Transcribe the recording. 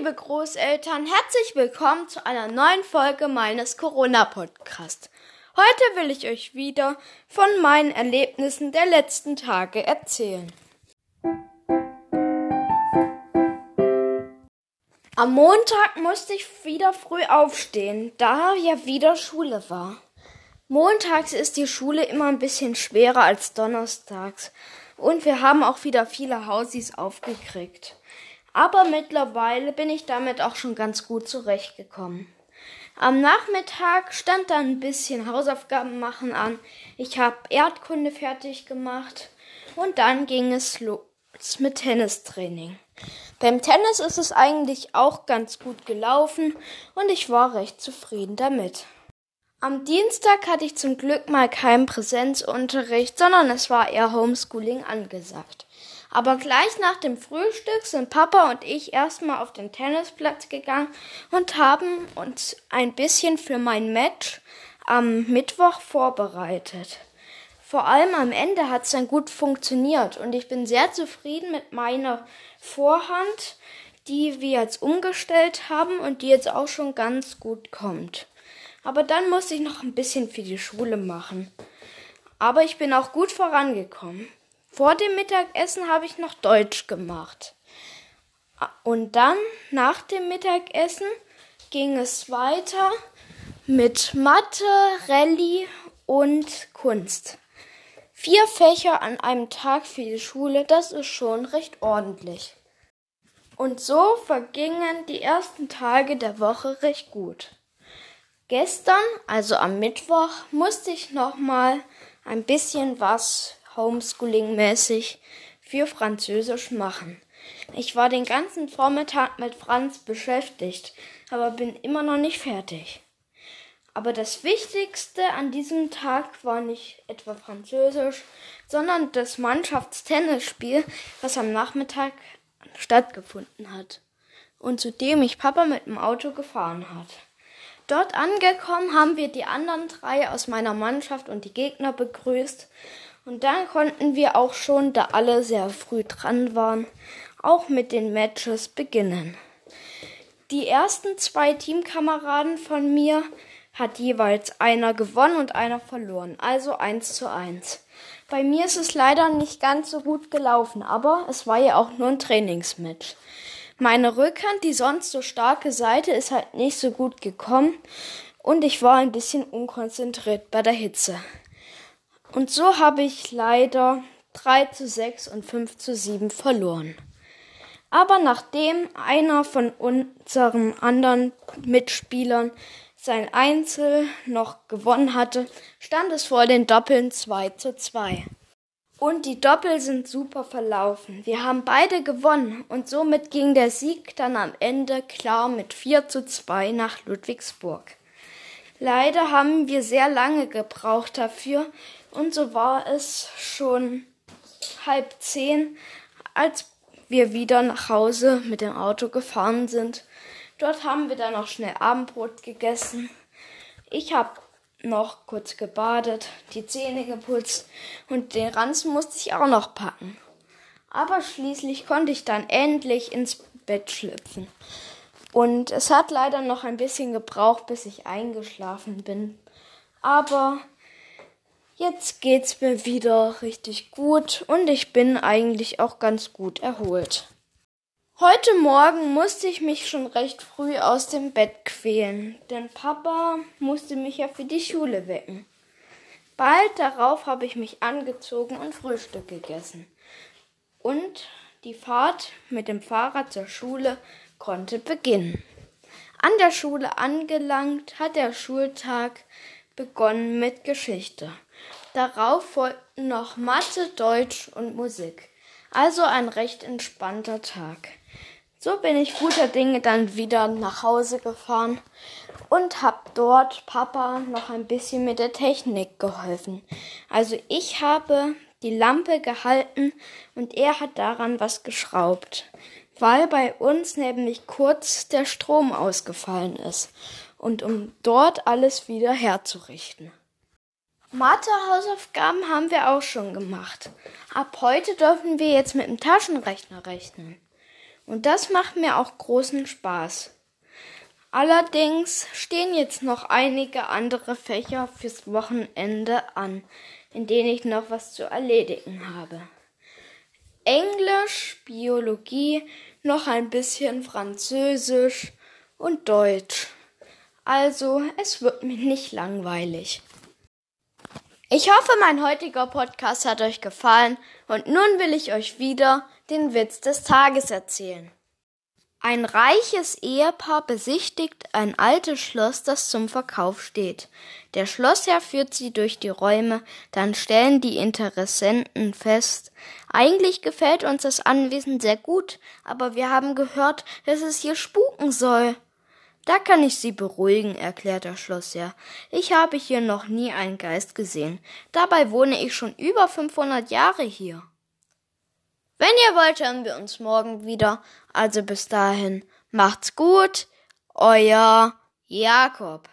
liebe Großeltern, herzlich willkommen zu einer neuen Folge meines Corona-Podcasts. Heute will ich euch wieder von meinen Erlebnissen der letzten Tage erzählen. Am Montag musste ich wieder früh aufstehen, da ja wieder Schule war. Montags ist die Schule immer ein bisschen schwerer als donnerstags und wir haben auch wieder viele Hausis aufgekriegt. Aber mittlerweile bin ich damit auch schon ganz gut zurechtgekommen. Am Nachmittag stand dann ein bisschen Hausaufgaben machen an. Ich habe Erdkunde fertig gemacht und dann ging es los mit Tennistraining. Beim Tennis ist es eigentlich auch ganz gut gelaufen und ich war recht zufrieden damit. Am Dienstag hatte ich zum Glück mal keinen Präsenzunterricht, sondern es war eher Homeschooling angesagt. Aber gleich nach dem Frühstück sind Papa und ich erstmal auf den Tennisplatz gegangen und haben uns ein bisschen für mein Match am Mittwoch vorbereitet. Vor allem am Ende hat es dann gut funktioniert und ich bin sehr zufrieden mit meiner Vorhand, die wir jetzt umgestellt haben und die jetzt auch schon ganz gut kommt. Aber dann musste ich noch ein bisschen für die Schule machen. Aber ich bin auch gut vorangekommen. Vor dem Mittagessen habe ich noch Deutsch gemacht. Und dann, nach dem Mittagessen, ging es weiter mit Mathe, Rallye und Kunst. Vier Fächer an einem Tag für die Schule, das ist schon recht ordentlich. Und so vergingen die ersten Tage der Woche recht gut. Gestern, also am Mittwoch, musste ich nochmal ein bisschen was Homeschooling-mäßig für Französisch machen. Ich war den ganzen Vormittag mit Franz beschäftigt, aber bin immer noch nicht fertig. Aber das Wichtigste an diesem Tag war nicht etwa Französisch, sondern das Mannschaftstennisspiel, was am Nachmittag stattgefunden hat und zu dem ich Papa mit dem Auto gefahren hat. Dort angekommen haben wir die anderen drei aus meiner Mannschaft und die Gegner begrüßt und dann konnten wir auch schon, da alle sehr früh dran waren, auch mit den Matches beginnen. Die ersten zwei Teamkameraden von mir hat jeweils einer gewonnen und einer verloren, also eins zu eins. Bei mir ist es leider nicht ganz so gut gelaufen, aber es war ja auch nur ein Trainingsmatch. Meine Rückhand, die sonst so starke Seite, ist halt nicht so gut gekommen und ich war ein bisschen unkonzentriert bei der Hitze. Und so habe ich leider 3 zu 6 und 5 zu 7 verloren. Aber nachdem einer von unseren anderen Mitspielern sein Einzel noch gewonnen hatte, stand es vor den Doppeln 2 zu 2. Und die Doppel sind super verlaufen. Wir haben beide gewonnen und somit ging der Sieg dann am Ende klar mit 4 zu 2 nach Ludwigsburg. Leider haben wir sehr lange gebraucht dafür und so war es schon halb zehn, als wir wieder nach Hause mit dem Auto gefahren sind. Dort haben wir dann noch schnell Abendbrot gegessen. Ich habe noch kurz gebadet, die Zähne geputzt und den Ranzen musste ich auch noch packen. Aber schließlich konnte ich dann endlich ins Bett schlüpfen. Und es hat leider noch ein bisschen gebraucht, bis ich eingeschlafen bin. Aber jetzt geht's mir wieder richtig gut und ich bin eigentlich auch ganz gut erholt. Heute Morgen musste ich mich schon recht früh aus dem Bett quälen, denn Papa musste mich ja für die Schule wecken. Bald darauf habe ich mich angezogen und Frühstück gegessen. Und die Fahrt mit dem Fahrrad zur Schule konnte beginnen. An der Schule angelangt hat der Schultag begonnen mit Geschichte. Darauf folgten noch Mathe, Deutsch und Musik. Also ein recht entspannter Tag. So bin ich guter Dinge dann wieder nach Hause gefahren und hab dort Papa noch ein bisschen mit der Technik geholfen. Also ich habe die Lampe gehalten und er hat daran was geschraubt, weil bei uns nämlich kurz der Strom ausgefallen ist und um dort alles wieder herzurichten. Mathe-Hausaufgaben haben wir auch schon gemacht. Ab heute dürfen wir jetzt mit dem Taschenrechner rechnen. Und das macht mir auch großen Spaß. Allerdings stehen jetzt noch einige andere Fächer fürs Wochenende an, in denen ich noch was zu erledigen habe. Englisch, Biologie, noch ein bisschen Französisch und Deutsch. Also, es wird mir nicht langweilig. Ich hoffe, mein heutiger Podcast hat euch gefallen und nun will ich euch wieder den Witz des Tages erzählen. Ein reiches Ehepaar besichtigt ein altes Schloss, das zum Verkauf steht. Der Schlossherr führt sie durch die Räume, dann stellen die Interessenten fest, eigentlich gefällt uns das Anwesen sehr gut, aber wir haben gehört, dass es hier spuken soll. Da kann ich Sie beruhigen, erklärt der Schlossherr. Ich habe hier noch nie einen Geist gesehen. Dabei wohne ich schon über 500 Jahre hier. Wenn ihr wollt, hören wir uns morgen wieder. Also bis dahin, macht's gut, euer Jakob.